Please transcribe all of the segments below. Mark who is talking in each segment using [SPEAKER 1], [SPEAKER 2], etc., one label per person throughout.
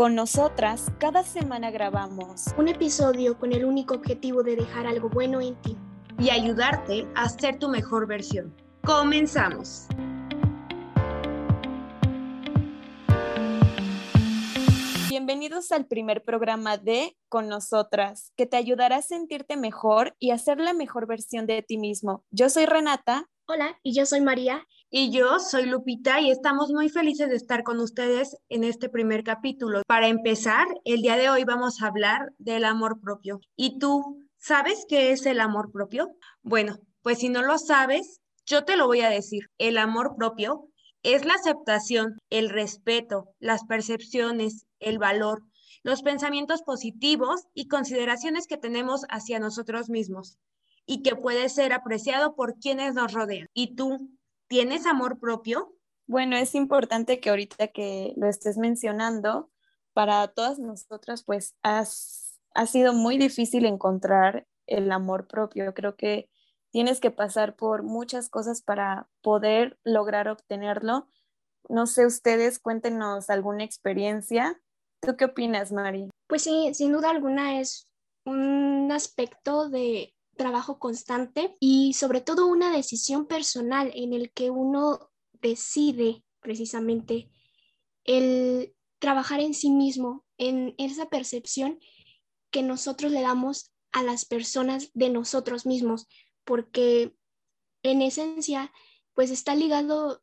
[SPEAKER 1] Con nosotras, cada semana grabamos
[SPEAKER 2] un episodio con el único objetivo de dejar algo bueno en ti
[SPEAKER 3] y ayudarte a ser tu mejor versión. Comenzamos.
[SPEAKER 1] Bienvenidos al primer programa de Con nosotras, que te ayudará a sentirte mejor y a ser la mejor versión de ti mismo. Yo soy Renata.
[SPEAKER 2] Hola, y yo soy María.
[SPEAKER 3] Y yo soy Lupita y estamos muy felices de estar con ustedes en este primer capítulo. Para empezar, el día de hoy vamos a hablar del amor propio. ¿Y tú sabes qué es el amor propio? Bueno, pues si no lo sabes, yo te lo voy a decir. El amor propio es la aceptación, el respeto, las percepciones, el valor, los pensamientos positivos y consideraciones que tenemos hacia nosotros mismos y que puede ser apreciado por quienes nos rodean. ¿Y tú ¿Tienes amor propio?
[SPEAKER 1] Bueno, es importante que ahorita que lo estés mencionando, para todas nosotras, pues has, ha sido muy difícil encontrar el amor propio. Creo que tienes que pasar por muchas cosas para poder lograr obtenerlo. No sé, ustedes cuéntenos alguna experiencia. ¿Tú qué opinas, Mari?
[SPEAKER 2] Pues sí, sin duda alguna es un aspecto de trabajo constante y sobre todo una decisión personal en el que uno decide precisamente el trabajar en sí mismo, en esa percepción que nosotros le damos a las personas de nosotros mismos, porque en esencia, pues está ligado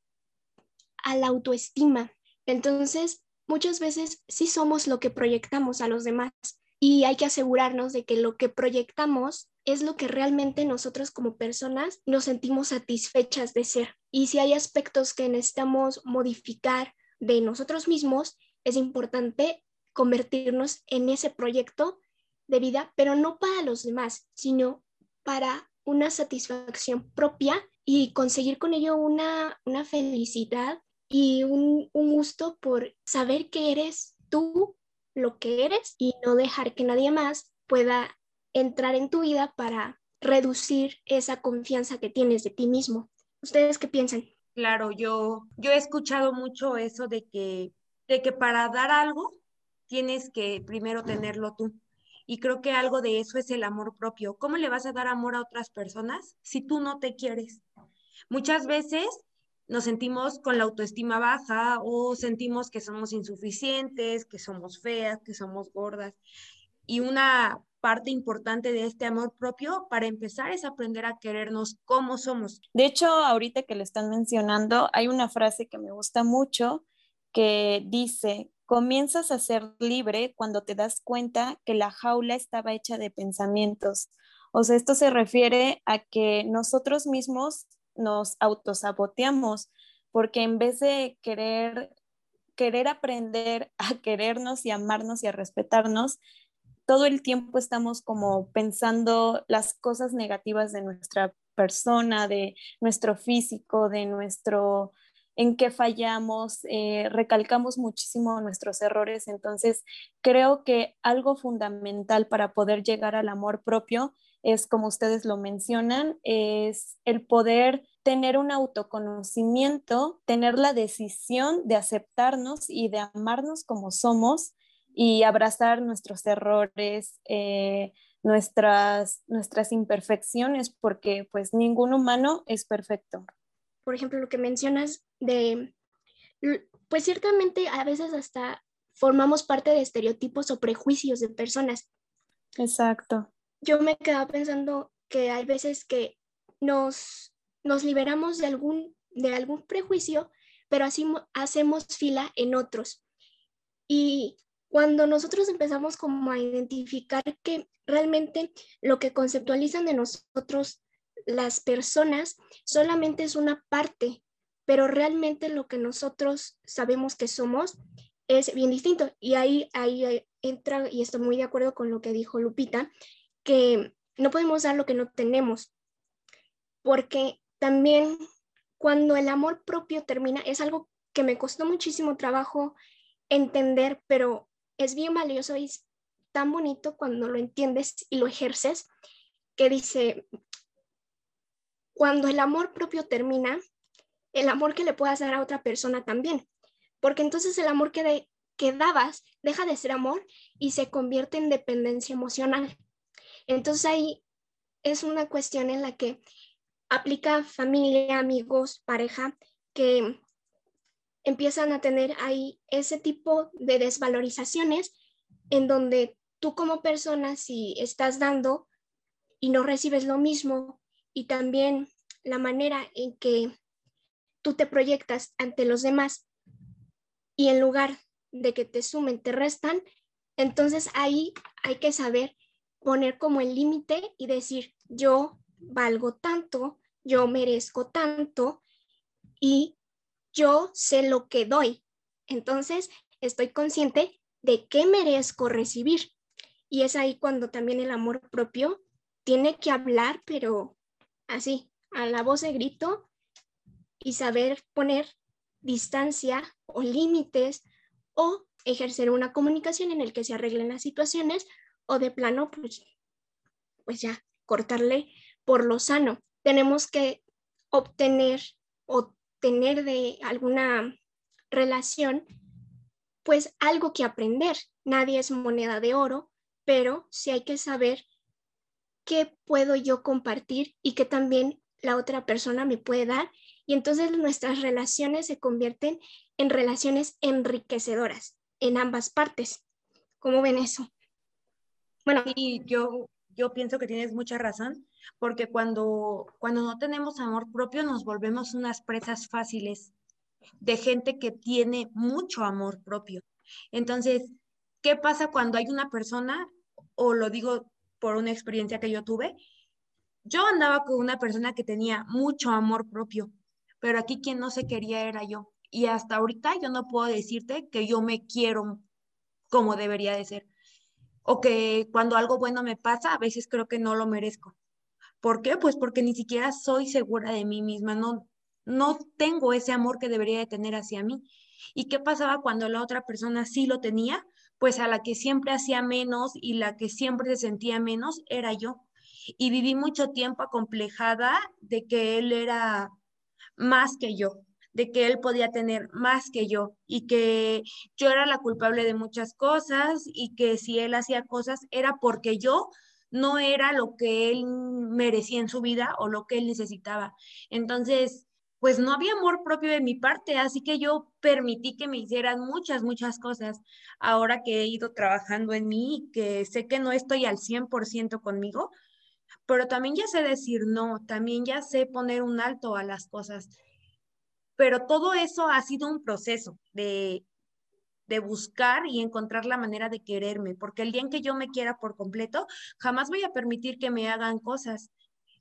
[SPEAKER 2] a la autoestima. Entonces, muchas veces sí somos lo que proyectamos a los demás y hay que asegurarnos de que lo que proyectamos es lo que realmente nosotros como personas nos sentimos satisfechas de ser. Y si hay aspectos que necesitamos modificar de nosotros mismos, es importante convertirnos en ese proyecto de vida, pero no para los demás, sino para una satisfacción propia y conseguir con ello una, una felicidad y un, un gusto por saber que eres tú lo que eres y no dejar que nadie más pueda entrar en tu vida para reducir esa confianza que tienes de ti mismo. ¿Ustedes qué piensan?
[SPEAKER 3] Claro, yo, yo he escuchado mucho eso de que, de que para dar algo tienes que primero tenerlo tú. Y creo que algo de eso es el amor propio. ¿Cómo le vas a dar amor a otras personas si tú no te quieres? Muchas veces nos sentimos con la autoestima baja o sentimos que somos insuficientes, que somos feas, que somos gordas. Y una parte importante de este amor propio para empezar es aprender a querernos como somos.
[SPEAKER 1] De hecho, ahorita que lo están mencionando, hay una frase que me gusta mucho que dice, comienzas a ser libre cuando te das cuenta que la jaula estaba hecha de pensamientos. O sea, esto se refiere a que nosotros mismos nos autosaboteamos porque en vez de querer querer aprender a querernos y amarnos y a respetarnos, todo el tiempo estamos como pensando las cosas negativas de nuestra persona, de nuestro físico, de nuestro en qué fallamos, eh, recalcamos muchísimo nuestros errores. Entonces, creo que algo fundamental para poder llegar al amor propio es, como ustedes lo mencionan, es el poder tener un autoconocimiento, tener la decisión de aceptarnos y de amarnos como somos y abrazar nuestros errores, eh, nuestras, nuestras imperfecciones, porque pues ningún humano es perfecto.
[SPEAKER 2] Por ejemplo, lo que mencionas de, pues ciertamente a veces hasta formamos parte de estereotipos o prejuicios de personas.
[SPEAKER 1] Exacto.
[SPEAKER 2] Yo me quedaba pensando que hay veces que nos, nos liberamos de algún, de algún prejuicio, pero así hacemos fila en otros. Y cuando nosotros empezamos como a identificar que realmente lo que conceptualizan de nosotros las personas solamente es una parte, pero realmente lo que nosotros sabemos que somos es bien distinto. Y ahí, ahí entra, y estoy muy de acuerdo con lo que dijo Lupita, que no podemos dar lo que no tenemos, porque también cuando el amor propio termina, es algo que me costó muchísimo trabajo entender, pero es bien valioso y es tan bonito cuando lo entiendes y lo ejerces, que dice, cuando el amor propio termina, el amor que le puedas dar a otra persona también, porque entonces el amor que, que dabas deja de ser amor y se convierte en dependencia emocional. Entonces ahí es una cuestión en la que aplica familia, amigos, pareja, que empiezan a tener ahí ese tipo de desvalorizaciones en donde tú como persona, si estás dando y no recibes lo mismo, y también la manera en que tú te proyectas ante los demás y en lugar de que te sumen, te restan, entonces ahí hay que saber poner como el límite y decir, yo valgo tanto, yo merezco tanto y yo sé lo que doy. Entonces estoy consciente de qué merezco recibir. Y es ahí cuando también el amor propio tiene que hablar, pero así, a la voz de grito y saber poner distancia o límites o ejercer una comunicación en el que se arreglen las situaciones o de plano, pues, pues ya, cortarle por lo sano. Tenemos que obtener o tener de alguna relación, pues algo que aprender. Nadie es moneda de oro, pero sí hay que saber qué puedo yo compartir y qué también la otra persona me puede dar. Y entonces nuestras relaciones se convierten en relaciones enriquecedoras en ambas partes. ¿Cómo ven eso?
[SPEAKER 3] Bueno, yo, yo pienso que tienes mucha razón, porque cuando, cuando no tenemos amor propio nos volvemos unas presas fáciles de gente que tiene mucho amor propio. Entonces, ¿qué pasa cuando hay una persona, o lo digo por una experiencia que yo tuve, yo andaba con una persona que tenía mucho amor propio, pero aquí quien no se quería era yo. Y hasta ahorita yo no puedo decirte que yo me quiero como debería de ser. O que cuando algo bueno me pasa, a veces creo que no lo merezco. ¿Por qué? Pues porque ni siquiera soy segura de mí misma, no, no tengo ese amor que debería de tener hacia mí. ¿Y qué pasaba cuando la otra persona sí lo tenía? Pues a la que siempre hacía menos y la que siempre se sentía menos era yo. Y viví mucho tiempo acomplejada de que él era más que yo de que él podía tener más que yo y que yo era la culpable de muchas cosas y que si él hacía cosas era porque yo no era lo que él merecía en su vida o lo que él necesitaba. Entonces, pues no había amor propio de mi parte, así que yo permití que me hicieran muchas, muchas cosas. Ahora que he ido trabajando en mí, que sé que no estoy al 100% conmigo, pero también ya sé decir no, también ya sé poner un alto a las cosas pero todo eso ha sido un proceso de, de buscar y encontrar la manera de quererme, porque el día en que yo me quiera por completo, jamás voy a permitir que me hagan cosas.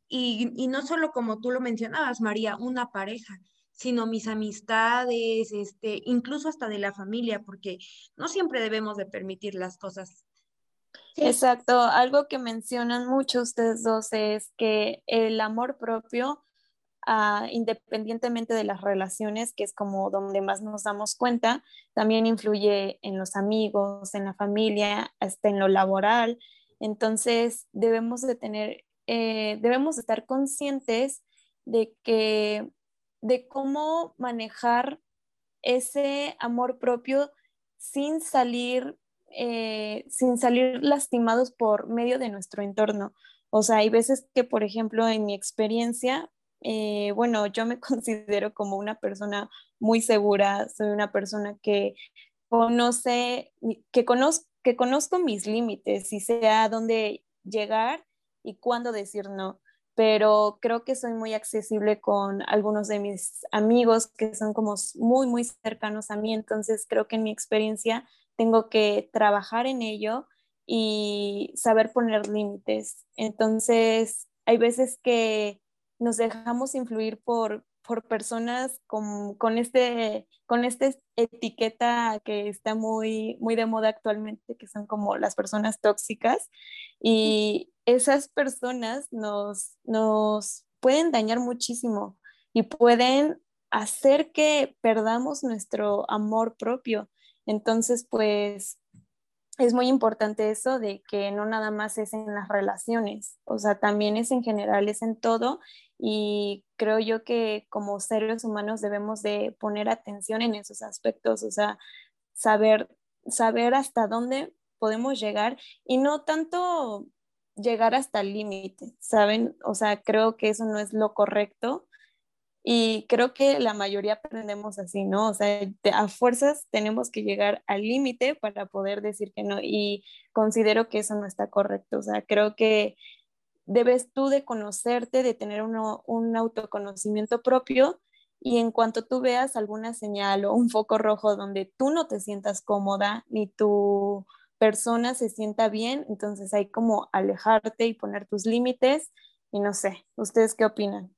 [SPEAKER 3] Y, y no solo como tú lo mencionabas, María, una pareja, sino mis amistades, este, incluso hasta de la familia, porque no siempre debemos de permitir las cosas.
[SPEAKER 1] Exacto, algo que mencionan mucho ustedes dos es que el amor propio Ah, independientemente de las relaciones, que es como donde más nos damos cuenta, también influye en los amigos, en la familia, hasta en lo laboral. Entonces, debemos de tener, eh, debemos estar conscientes de que, de cómo manejar ese amor propio sin salir, eh, sin salir lastimados por medio de nuestro entorno. O sea, hay veces que, por ejemplo, en mi experiencia, eh, bueno, yo me considero como una persona muy segura, soy una persona que conoce, que, conozco, que conozco mis límites y sé a dónde llegar y cuándo decir no. Pero creo que soy muy accesible con algunos de mis amigos que son como muy, muy cercanos a mí. Entonces creo que en mi experiencia tengo que trabajar en ello y saber poner límites. Entonces, hay veces que nos dejamos influir por, por personas con, con, este, con esta etiqueta que está muy, muy de moda actualmente, que son como las personas tóxicas. Y esas personas nos, nos pueden dañar muchísimo y pueden hacer que perdamos nuestro amor propio. Entonces, pues es muy importante eso de que no nada más es en las relaciones, o sea, también es en general, es en todo y creo yo que como seres humanos debemos de poner atención en esos aspectos, o sea, saber saber hasta dónde podemos llegar y no tanto llegar hasta el límite, ¿saben? O sea, creo que eso no es lo correcto y creo que la mayoría aprendemos así, ¿no? O sea, a fuerzas tenemos que llegar al límite para poder decir que no y considero que eso no está correcto, o sea, creo que debes tú de conocerte, de tener un autoconocimiento propio y en cuanto tú veas alguna señal o un foco rojo donde tú no te sientas cómoda ni tu persona se sienta bien, entonces hay como alejarte y poner tus límites y no sé, ¿ustedes qué opinan?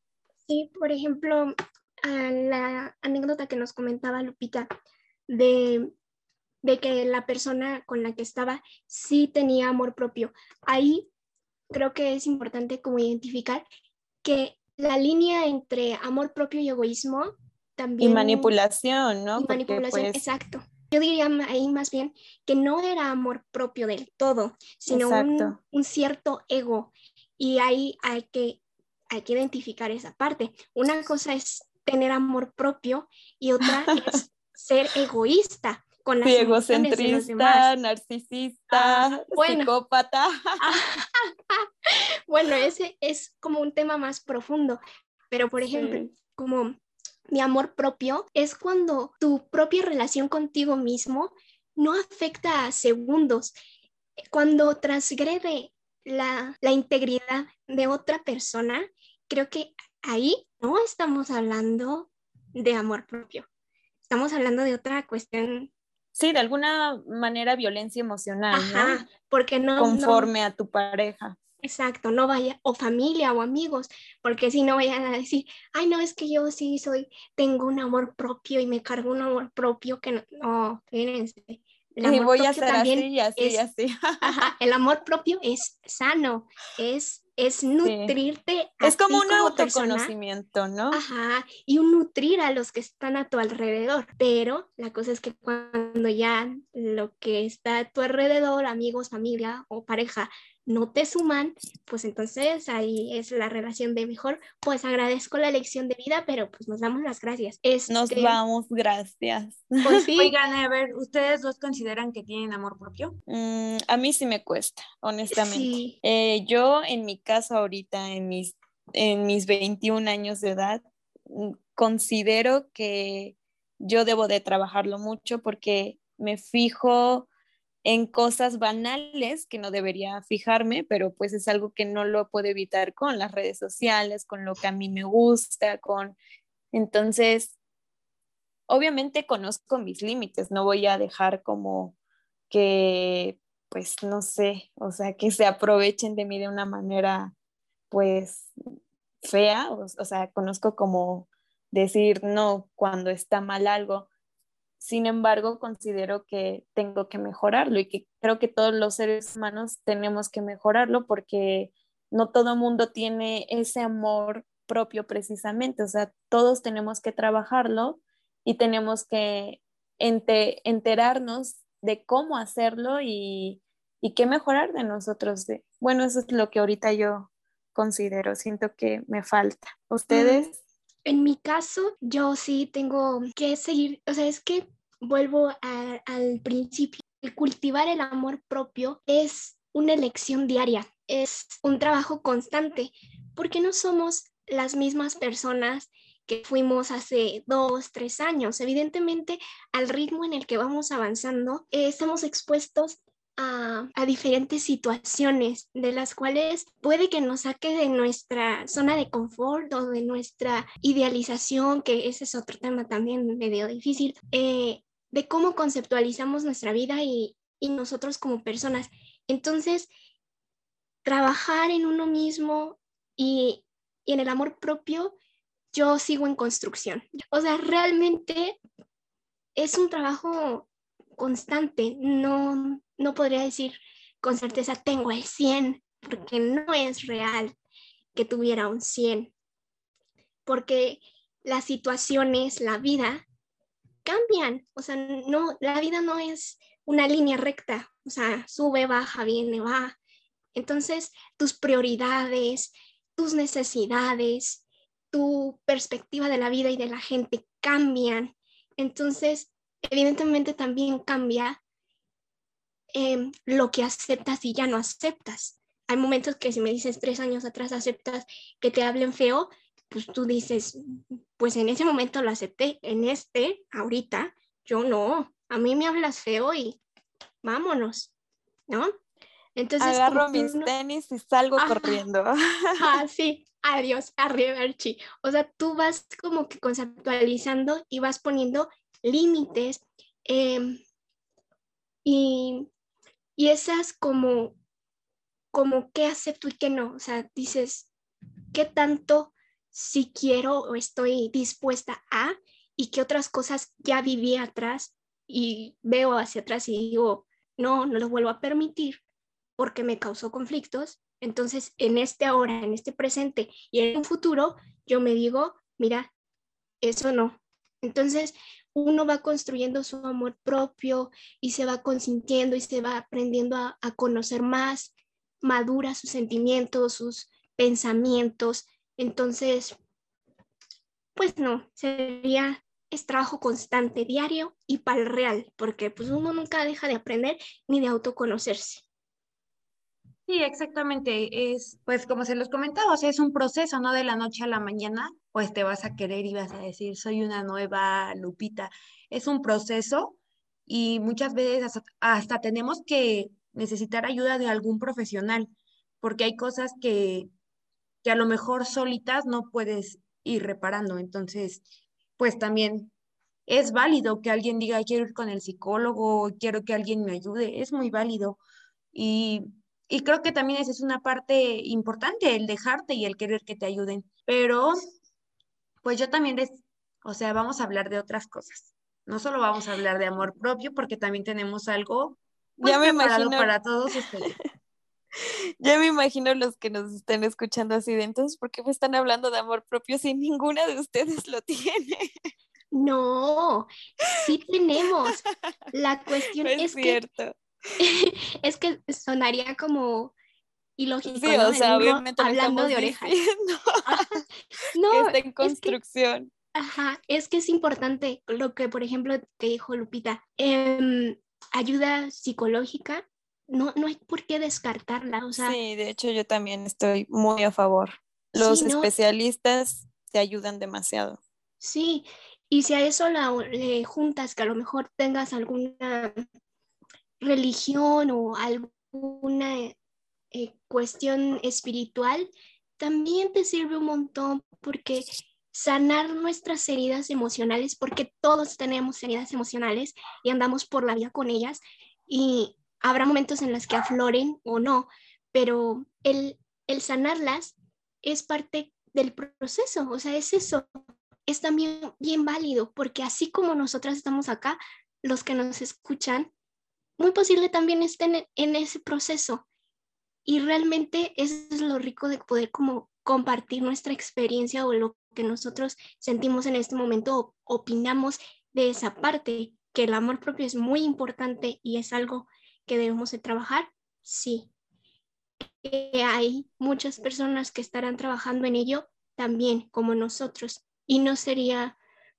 [SPEAKER 2] Sí, por ejemplo, la anécdota que nos comentaba Lupita de, de que la persona con la que estaba sí tenía amor propio. Ahí creo que es importante como identificar que la línea entre amor propio y egoísmo también...
[SPEAKER 1] Y manipulación, ¿no?
[SPEAKER 2] manipulación, pues exacto. Yo diría ahí más bien que no era amor propio del todo, sino un, cierto ego. Y ahí hay que, hay que identificar esa parte. Una cosa es tener amor propio y otra es ser egoísta con las
[SPEAKER 1] egocentrista, narcisista, ah, psicópata.
[SPEAKER 2] bueno, ese es como un tema más profundo, pero por ejemplo, como mi amor propio es cuando tu propia relación contigo mismo no afecta a segundos, cuando transgrede la, la integridad de otra persona, creo que ahí no estamos hablando de amor propio, estamos hablando de otra cuestión
[SPEAKER 1] Sí, de alguna manera violencia emocional, Ajá,
[SPEAKER 2] porque no
[SPEAKER 1] conforme a tu pareja.
[SPEAKER 2] Exacto, no vaya, o familia o amigos, porque si no vayan a decir, ay, no, es que yo sí soy, tengo un amor propio y me cargo un amor propio que no, no fíjense.
[SPEAKER 1] Y voy a ser así y así así.
[SPEAKER 2] Ajá, el amor propio es sano, es es nutrirte.
[SPEAKER 1] Es como un autoconocimiento, ¿no?
[SPEAKER 2] Ajá, y un nutrir a los que están a tu alrededor. Pero la cosa es que cuando ya lo que está a tu alrededor, amigos, familia o pareja, no te suman, pues entonces ahí es la relación de mejor, pues agradezco la lección de vida, pero pues nos damos las gracias.
[SPEAKER 1] nos este, vamos, gracias.
[SPEAKER 3] Pues sí. Oigan, a ver, ¿ustedes dos consideran que tienen amor propio?
[SPEAKER 1] Mm, a mí sí me cuesta, honestamente. Eh, yo en mi caso ahorita, en mis, en mis 21 años de edad, mm, considero que yo debo de trabajarlo mucho porque me fijo en cosas banales que no debería fijarme, pero pues es algo que no lo puedo evitar con las redes sociales, con lo que a mí me gusta, con... Entonces, obviamente conozco mis límites, no voy a dejar como que, pues, no sé, o sea, que se aprovechen de mí de una manera, pues, fea, o, o sea, conozco como decir no cuando está mal algo, sin embargo, considero que tengo que mejorarlo y que creo que todos los seres humanos tenemos que mejorarlo porque no todo mundo tiene ese amor propio precisamente. O sea, todos tenemos que trabajarlo y tenemos que enterarnos de cómo hacerlo y, y qué mejorar de nosotros. Bueno, eso es lo que ahorita yo considero, siento que me falta. ¿Ustedes?
[SPEAKER 2] En mi caso, yo sí tengo que seguir, o sea, es que vuelvo al principio, cultivar el amor propio es una elección diaria, es un trabajo constante, porque no somos las mismas personas que fuimos hace dos, tres años. Evidentemente, al ritmo en el que vamos avanzando, eh, estamos expuestos a, diferentes situaciones de las cuales puede que nos saque de nuestra zona de confort o de nuestra idealización, que ese es otro tema también medio difícil, eh, de cómo conceptualizamos nuestra vida y, nosotros como personas. Entonces, trabajar en uno mismo y, y en el amor propio, yo sigo en construcción. O sea, realmente es un trabajo constante, no, no podría decir con certeza tengo el 100, porque no es real que tuviera un 100, porque las situaciones, la vida, cambian, o sea, no, la vida no es una línea recta, o sea, sube, baja, viene, va. Entonces, tus prioridades, tus necesidades, tu perspectiva de la vida y de la gente cambian. Entonces, evidentemente también cambia em, lo que aceptas y ya no aceptas. Hay momentos que si me dices tres años atrás aceptas que te hablen feo, pues tú dices, pues en ese momento lo acepté, en este, ahorita, yo no, a mí me hablas feo y vámonos, ¿no?
[SPEAKER 1] Entonces, agarro mis tenis y salgo corriendo.
[SPEAKER 2] Ah, sí, adiós, arrivederci. O sea, tú vas como que conceptualizando y vas poniendo límites em, y, y esas como, como qué acepto y qué no. O sea, dices, ¿qué tanto si quiero o estoy dispuesta a y qué otras cosas ya viví atrás y veo hacia atrás y digo, no, no lo vuelvo a permitir porque me causó conflictos. Entonces, en este ahora, en este presente y en un futuro, yo me digo, mira, eso no. Entonces, uno va construyendo su amor propio y se va consintiendo y se va aprendiendo a, conocer más, madura sus sentimientos, sus pensamientos. Entonces, pues no, sería es trabajo constante, diario y para el real, porque pues uno nunca deja de aprender ni de autoconocerse.
[SPEAKER 3] Sí, exactamente. Es, pues como se los comentaba, es un proceso, no de la noche a la mañana, pues te vas a querer y vas a decir, soy una nueva Lupita. Es un proceso y muchas veces hasta, hasta tenemos que necesitar ayuda de algún profesional, porque hay cosas que, que a lo mejor solitas no puedes ir reparando. Entonces, pues también es válido que alguien diga, quiero ir con el psicólogo, quiero que alguien me ayude, es muy válido. Y, y creo que también esa es una parte importante, el dejarte y el querer que te ayuden. Pero, pues yo también les, o sea, vamos a hablar de otras cosas. No solo vamos a hablar de amor propio, porque también tenemos algo pues, ya me imagino. para todos ustedes.
[SPEAKER 1] Ya me imagino los que nos estén escuchando así de entonces, ¿por qué me están hablando de amor propio si ninguna de ustedes lo tiene?
[SPEAKER 2] No, sí tenemos. La cuestión es,
[SPEAKER 1] cierto.
[SPEAKER 2] que es que sonaría como ilógico, sí, o sea, obviamente hablando de orejas.
[SPEAKER 1] no, que está en construcción.
[SPEAKER 2] ajá, es que es importante lo que, por ejemplo, te dijo Lupita, em, ayuda psicológica no, no hay por qué descartarla. O sea,
[SPEAKER 1] sí, de hecho yo también estoy muy a favor. Los especialistas te ayudan demasiado.
[SPEAKER 2] Sí, y si a eso la, le juntas que a lo mejor tengas alguna religión o alguna eh, cuestión espiritual, también te sirve un montón porque sanar nuestras heridas emocionales, porque todos tenemos heridas emocionales y andamos por la vida con ellas, y habrá momentos en los que afloren o no, pero el, el sanarlas es parte del proceso, o sea, es eso, es también bien válido, porque así como nosotras estamos acá, los que nos escuchan, muy posible también estén en, ese proceso. Y realmente eso es lo rico de poder como compartir nuestra experiencia o lo que nosotros sentimos en este momento, opinamos de esa parte, que el amor propio es muy importante y es algo que debemos de trabajar, sí. Que hay muchas personas que estarán trabajando en ello también, como nosotros. Y no sería,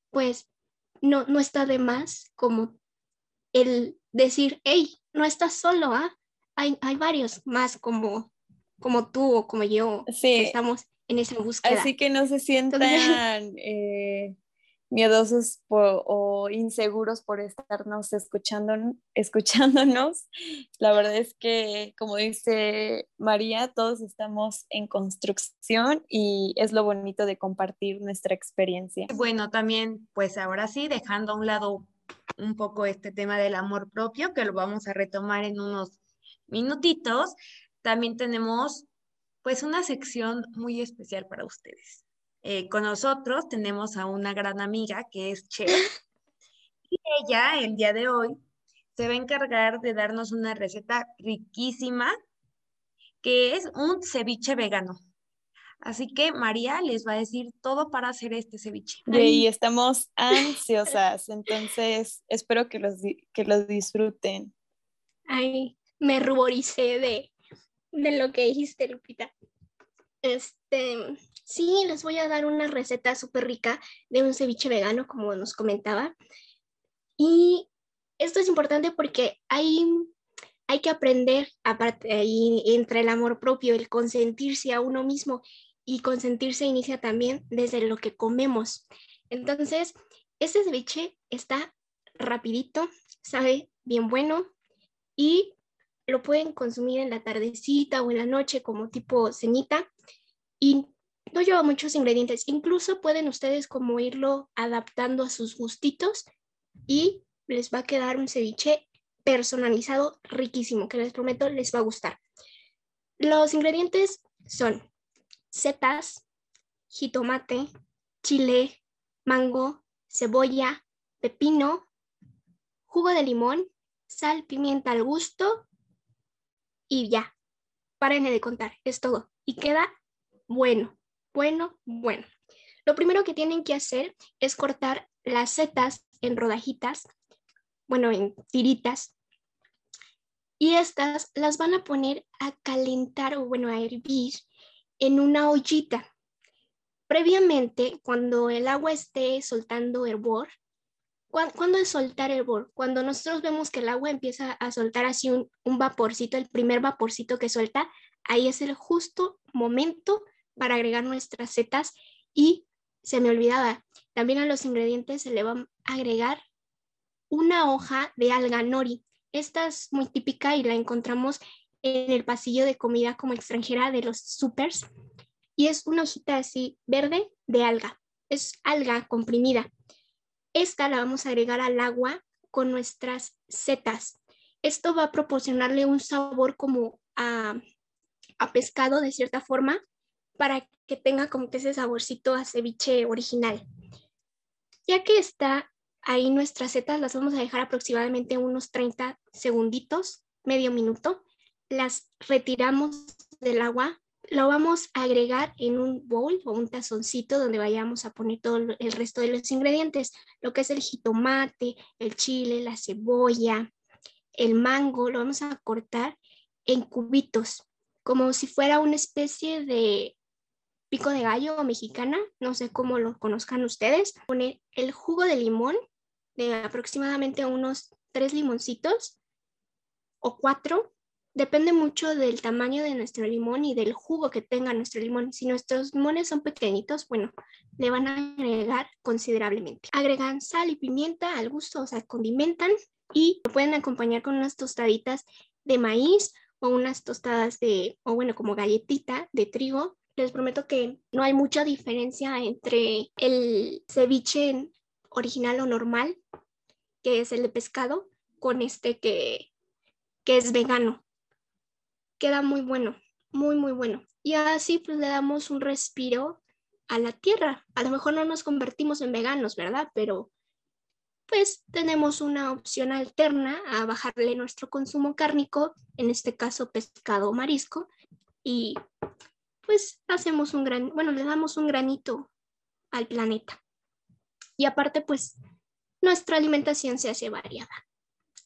[SPEAKER 2] pues, no, no está de más como el decir, hey, no estás solo, ¿ah? Hay, hay varios más como, como tú o como yo que estamos en esa búsqueda.
[SPEAKER 1] Así que no se sientan eh, miedosos o inseguros por estarnos escuchando, escuchándonos. La verdad es que, como dice María, todos estamos en construcción y es lo bonito de compartir nuestra experiencia.
[SPEAKER 3] Bueno, también, pues ahora sí, dejando a un lado un poco este tema del amor propio, que lo vamos a retomar en unos minutitos, también tenemos pues una sección muy especial para ustedes. Eh, con nosotros tenemos a una gran amiga que es chef y ella el día de hoy se va a encargar de darnos una receta riquísima que es un ceviche vegano. Así que María les va a decir todo para hacer este ceviche.
[SPEAKER 1] Y estamos ansiosas, entonces espero que los, que los disfruten.
[SPEAKER 2] Ay, me ruboricé de, de lo que dijiste, Lupita. Este, sí, les voy a dar una receta súper rica de un ceviche vegano, como nos comentaba. Y esto es importante porque hay, hay que aprender, aparte, ahí entre el amor propio, el consentirse a uno mismo y consentirse inicia también desde lo que comemos. Entonces, este ceviche está rapidito, sabe bien bueno y lo pueden consumir en la tardecita o en la noche como tipo cenita y no lleva muchos ingredientes. Incluso pueden ustedes como irlo adaptando a sus gustitos y les va a quedar un ceviche personalizado riquísimo que les prometo les va a gustar. Los ingredientes son setas, jitomate, chile, mango, cebolla, pepino, jugo de limón, sal, pimienta al gusto y ya. Párenle de contar, es todo. Y queda bueno, bueno, bueno. Lo primero que tienen que hacer es cortar las setas en rodajitas, bueno, en tiritas. Y estas las van a poner a calentar o bueno, a hervir en una ollita. Previamente, cuando el agua esté soltando hervor, ¿cuándo es soltar hervor? Cuando nosotros vemos que el agua empieza a soltar así un, un vaporcito, el primer vaporcito que suelta, ahí es el justo momento para agregar nuestras setas y se me olvidaba, también a los ingredientes se le va a agregar una hoja de alga nori. Esta es muy típica y la encontramos en el pasillo de comida como extranjera de los supers y es una hojita así verde de alga. Es alga comprimida. Esta la vamos a agregar al agua con nuestras setas. Esto va a proporcionarle un sabor como a, a pescado de cierta forma para que tenga como que ese saborcito a ceviche original. Ya que está ahí nuestras setas, las vamos a dejar aproximadamente unos 30 segunditos, medio minuto. Las retiramos del agua, lo vamos a agregar en un bowl o un tazoncito donde vayamos a poner todo el resto de los ingredientes, lo que es el jitomate, el chile, la cebolla, el mango, lo vamos a cortar en cubitos, como si fuera una especie de pico de gallo mexicana, no sé cómo lo conozcan ustedes, poner el jugo de limón de aproximadamente unos tres limoncitos o cuatro. Depende mucho del tamaño de nuestro limón y del jugo que tenga nuestro limón. Si nuestros limones son pequeñitos, bueno, le van a agregar considerablemente. Agregan sal y pimienta al gusto, o sea, condimentan y lo pueden acompañar con unas tostaditas de maíz o unas tostadas de, o bueno, como galletita de trigo les prometo que no hay mucha diferencia entre el ceviche original o normal, que es el de pescado, con este que, que es vegano. Queda muy bueno, muy, muy bueno. Y así pues le damos un respiro a la tierra. A lo mejor no nos convertimos en veganos, ¿verdad? Pero pues tenemos una opción alterna a bajarle nuestro consumo cárnico, en este caso pescado o marisco, y pues hacemos un gran, bueno, le damos un granito al planeta. Y aparte, pues nuestra alimentación se hace variada.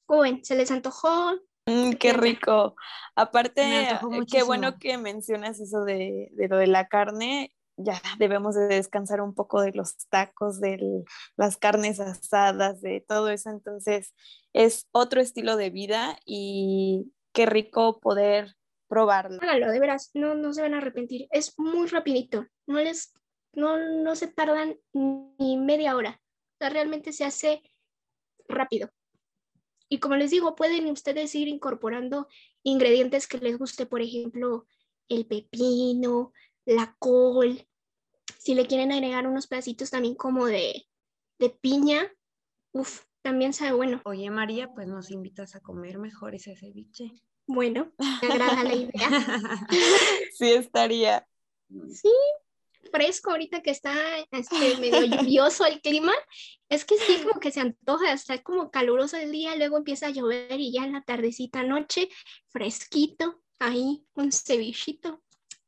[SPEAKER 2] Joven, ¿se les antojó?
[SPEAKER 1] Mm, qué rico. Aparte, qué bueno que mencionas eso de, de, lo de la carne. Ya debemos de descansar un poco de los tacos, de las carnes asadas, de todo eso. Entonces, es otro estilo de vida y qué rico poder probarlo.
[SPEAKER 2] Hágalo, de veras, no, no se van a arrepentir. Es muy rapidito, no les, no, no se tardan ni media hora. O sea, realmente se hace rápido. Y como les digo, pueden ustedes ir incorporando ingredientes que les guste, por ejemplo, el pepino, la col. Si le quieren agregar unos pedacitos también como de, de piña, uff, también sabe bueno.
[SPEAKER 3] Oye, María, pues nos invitas a comer mejor ese ceviche.
[SPEAKER 2] Bueno, me agrada la idea.
[SPEAKER 1] sí, estaría.
[SPEAKER 2] Sí, fresco ahorita que está este, medio lluvioso el clima. Es que sí, como que se antoja, está como caluroso el día, luego empieza a llover y ya en la tardecita, noche, fresquito, ahí un cevichito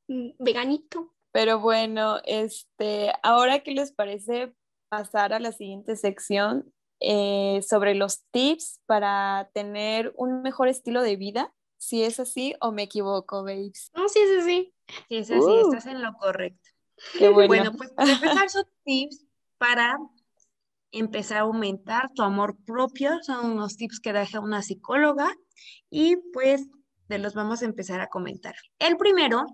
[SPEAKER 2] mm, veganito.
[SPEAKER 1] Pero bueno, este, ahora qué les parece pasar a la siguiente sección eh, sobre los tips para tener un mejor estilo de vida si es así o me equivoco, babes.
[SPEAKER 2] No, si es así.
[SPEAKER 3] Si es así, estás en lo correcto.
[SPEAKER 1] Qué bueno.
[SPEAKER 3] Bueno, pues para empezar son tips para empezar a aumentar tu amor propio. Son unos tips que deja una psicóloga y pues de los vamos a empezar a comentar. El primero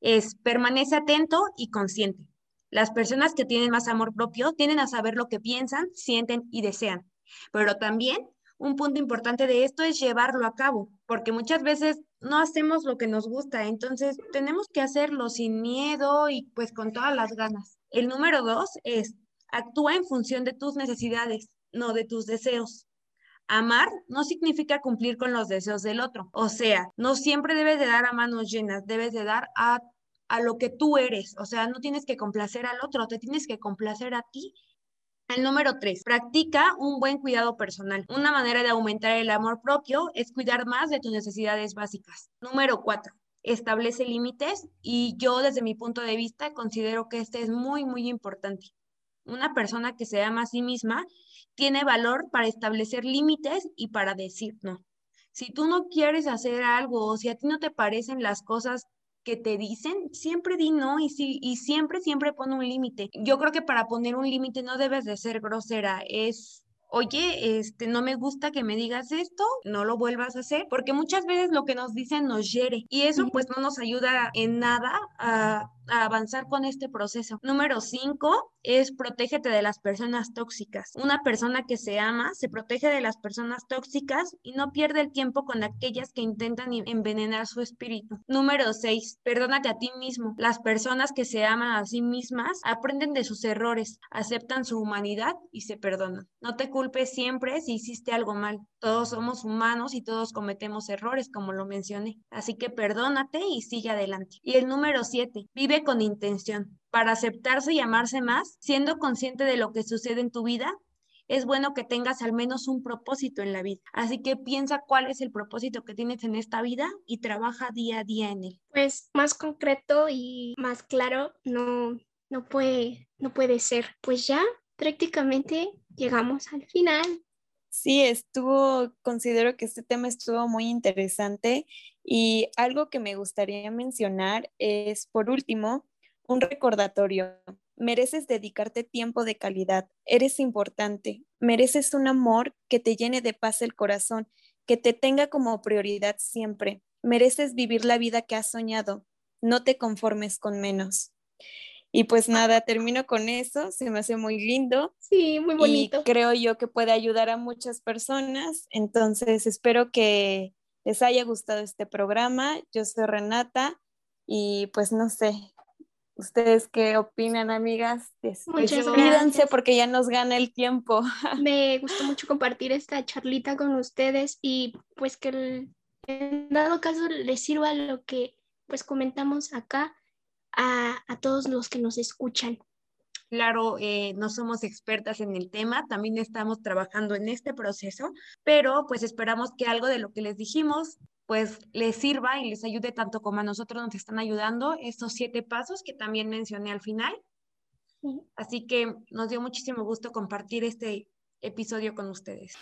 [SPEAKER 3] es permanece atento y consciente. Las personas que tienen más amor propio tienden a saber lo que piensan, sienten y desean. Pero también un punto importante de esto es llevarlo a cabo, porque muchas veces no hacemos lo que nos gusta, entonces tenemos que hacerlo sin miedo y pues con todas las ganas. El número dos es actúa en función de tus necesidades, no de tus deseos. Amar no significa cumplir con los deseos del otro. O sea, no siempre debes de dar a manos llenas, debes de dar a, a lo que tú eres. O sea, no tienes que complacer al otro, te tienes que complacer a ti. El número tres, practica un buen cuidado personal. Una manera de aumentar el amor propio es cuidar más de tus necesidades básicas. Número cuatro, establece límites y yo desde mi punto de vista considero que este es muy, muy importante. Una persona que se ama a sí misma tiene valor para establecer límites y para decir no. Si tú no quieres hacer algo o si a ti no te parecen las cosas que te dicen, siempre di no y, si, y siempre, siempre pon un límite. Yo creo que para poner un límite no debes de ser grosera, es oye, este, no me gusta que me digas esto, no lo vuelvas a hacer, porque muchas veces lo que nos dicen nos hiere y eso pues no nos ayuda en nada a, a avanzar con este proceso. Número cinco es protégete de las personas tóxicas. Una persona que se ama se protege de las personas tóxicas y no pierde el tiempo con aquellas que intentan envenenar su espíritu. Número seis, perdónate a ti mismo. Las personas que se aman a sí mismas aprenden de sus errores, aceptan su humanidad y se perdonan. No te culpes siempre si hiciste algo mal. Todos somos humanos y todos cometemos errores, como lo mencioné. Así que perdónate y sigue adelante. Y el número siete, vive con intención. Para aceptarse y amarse más, siendo consciente de lo que sucede en tu vida, es bueno que tengas al menos un propósito en la vida. Así que piensa cuál es el propósito que tienes en esta vida y trabaja día a día en él.
[SPEAKER 2] Pues más concreto y más claro no, no, puede, no puede ser. Pues ya prácticamente llegamos al final.
[SPEAKER 1] Sí, estuvo, considero que este tema estuvo muy interesante y algo que me gustaría mencionar es, por último, un recordatorio. Mereces dedicarte tiempo de calidad, eres importante, mereces un amor que te llene de paz el corazón, que te tenga como prioridad siempre, mereces vivir la vida que has soñado, no te conformes con menos. Y pues nada, termino con eso, se me hace muy lindo.
[SPEAKER 2] Sí, muy bonito.
[SPEAKER 1] Y creo yo que puede ayudar a muchas personas, entonces espero que les haya gustado este programa. Yo soy Renata y pues no sé, ¿ustedes qué opinan, amigas?
[SPEAKER 2] Muchas gracias.
[SPEAKER 1] porque ya nos gana el tiempo.
[SPEAKER 2] Me gustó mucho compartir esta charlita con ustedes y pues que en dado caso les sirva lo que pues comentamos acá a, todos los que nos escuchan.
[SPEAKER 3] Claro, eh, no somos expertas en el tema, también estamos trabajando en este proceso, pero pues esperamos que algo de lo que les dijimos pues les sirva y les ayude tanto como a nosotros nos están ayudando estos siete pasos que también mencioné al final. Así que nos dio muchísimo gusto compartir este episodio con ustedes.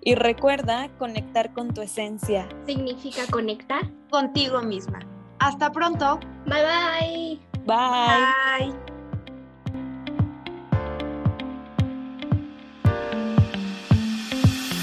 [SPEAKER 1] Y recuerda conectar con tu esencia.
[SPEAKER 2] Significa conectar
[SPEAKER 3] contigo misma. Hasta pronto.
[SPEAKER 2] Bye bye.
[SPEAKER 1] Bye. Bye.